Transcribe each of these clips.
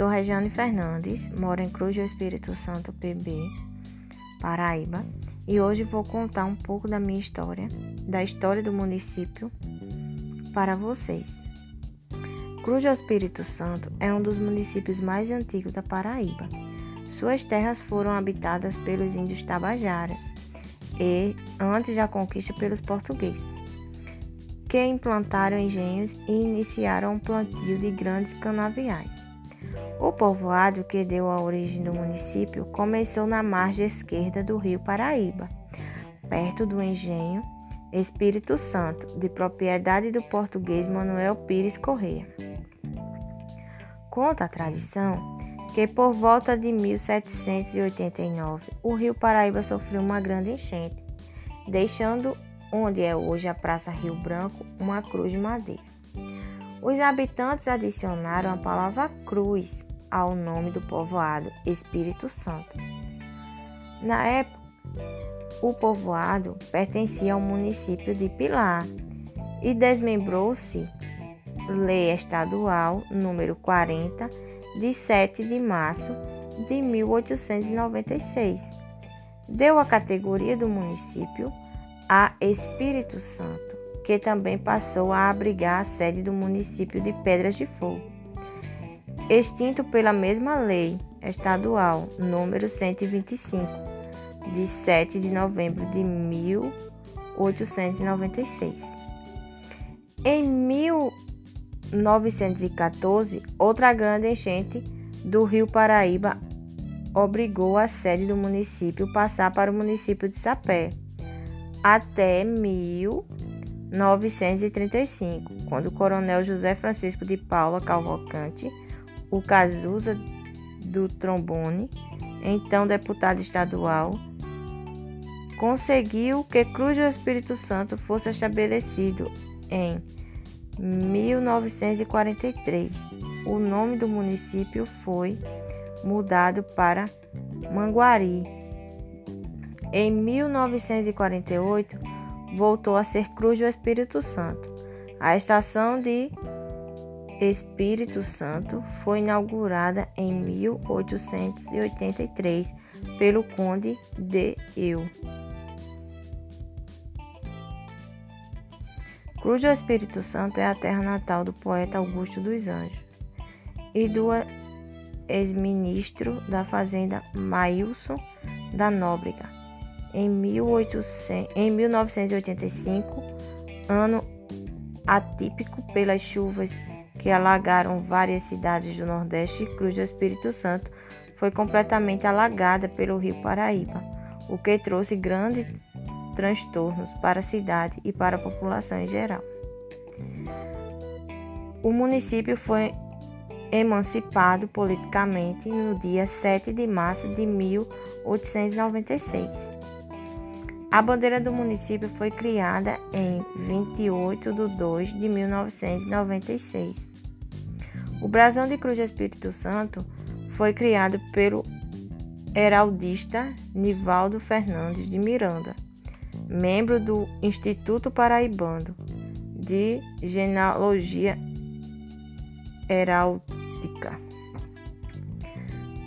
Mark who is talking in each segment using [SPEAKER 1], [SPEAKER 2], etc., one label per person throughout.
[SPEAKER 1] Sou Regiane Fernandes, moro em Cruz do Espírito Santo, PB, Paraíba, e hoje vou contar um pouco da minha história, da história do município para vocês. Cruz do Espírito Santo é um dos municípios mais antigos da Paraíba. Suas terras foram habitadas pelos índios tabajaras e antes da conquista pelos portugueses, que implantaram engenhos e iniciaram o plantio de grandes canaviais. O povoado que deu a origem do município começou na margem esquerda do rio Paraíba, perto do engenho Espírito Santo, de propriedade do português Manuel Pires Correia. Conta a tradição que por volta de 1789 o rio Paraíba sofreu uma grande enchente, deixando onde é hoje a Praça Rio Branco uma cruz de madeira. Os habitantes adicionaram a palavra cruz ao nome do povoado Espírito Santo. Na época, o povoado pertencia ao município de Pilar e desmembrou-se Lei Estadual número 40 de 7 de março de 1896. Deu a categoria do município a Espírito Santo, que também passou a abrigar a sede do município de Pedras de Fogo extinto pela mesma lei estadual número 125, de 7 de novembro de 1896. Em 1914, outra grande enchente do Rio Paraíba obrigou a sede do município passar para o município de Sapé até 1935, quando o coronel José Francisco de Paula Cavalcante o Cazuza do Trombone, então deputado estadual, conseguiu que Cruz do Espírito Santo fosse estabelecido em 1943. O nome do município foi mudado para Manguari. Em 1948, voltou a ser Cruz do Espírito Santo. A estação de Espírito Santo foi inaugurada em 1883 pelo Conde de Eu. Cruz do Espírito Santo é a terra natal do poeta Augusto dos Anjos e do ex-ministro da Fazenda Maílson da Nóbrega. Em, 1800, em 1985, ano atípico pelas chuvas que alagaram várias cidades do Nordeste Cruz do Espírito Santo foi completamente alagada pelo rio Paraíba, o que trouxe grandes transtornos para a cidade e para a população em geral. O município foi emancipado politicamente no dia 7 de março de 1896. A bandeira do município foi criada em 28 de 2 de 1996. O brasão de Cruz do Espírito Santo foi criado pelo heraldista Nivaldo Fernandes de Miranda, membro do Instituto Paraibano de Genealogia Heráldica.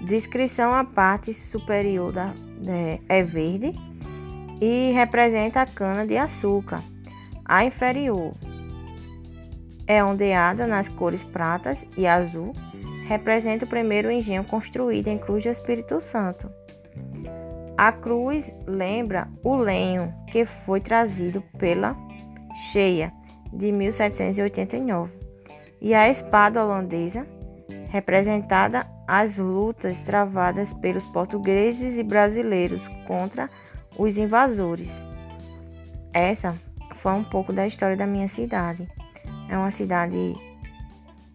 [SPEAKER 1] Descrição a parte superior da, é, é verde e representa a cana de açúcar. A inferior é ondeada nas cores pratas e azul, representa o primeiro engenho construído em Cruz do Espírito Santo. A cruz lembra o lenho que foi trazido pela cheia de 1789 e a espada holandesa representada as lutas travadas pelos portugueses e brasileiros contra os invasores. Essa foi um pouco da história da minha cidade. É uma cidade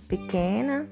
[SPEAKER 1] pequena,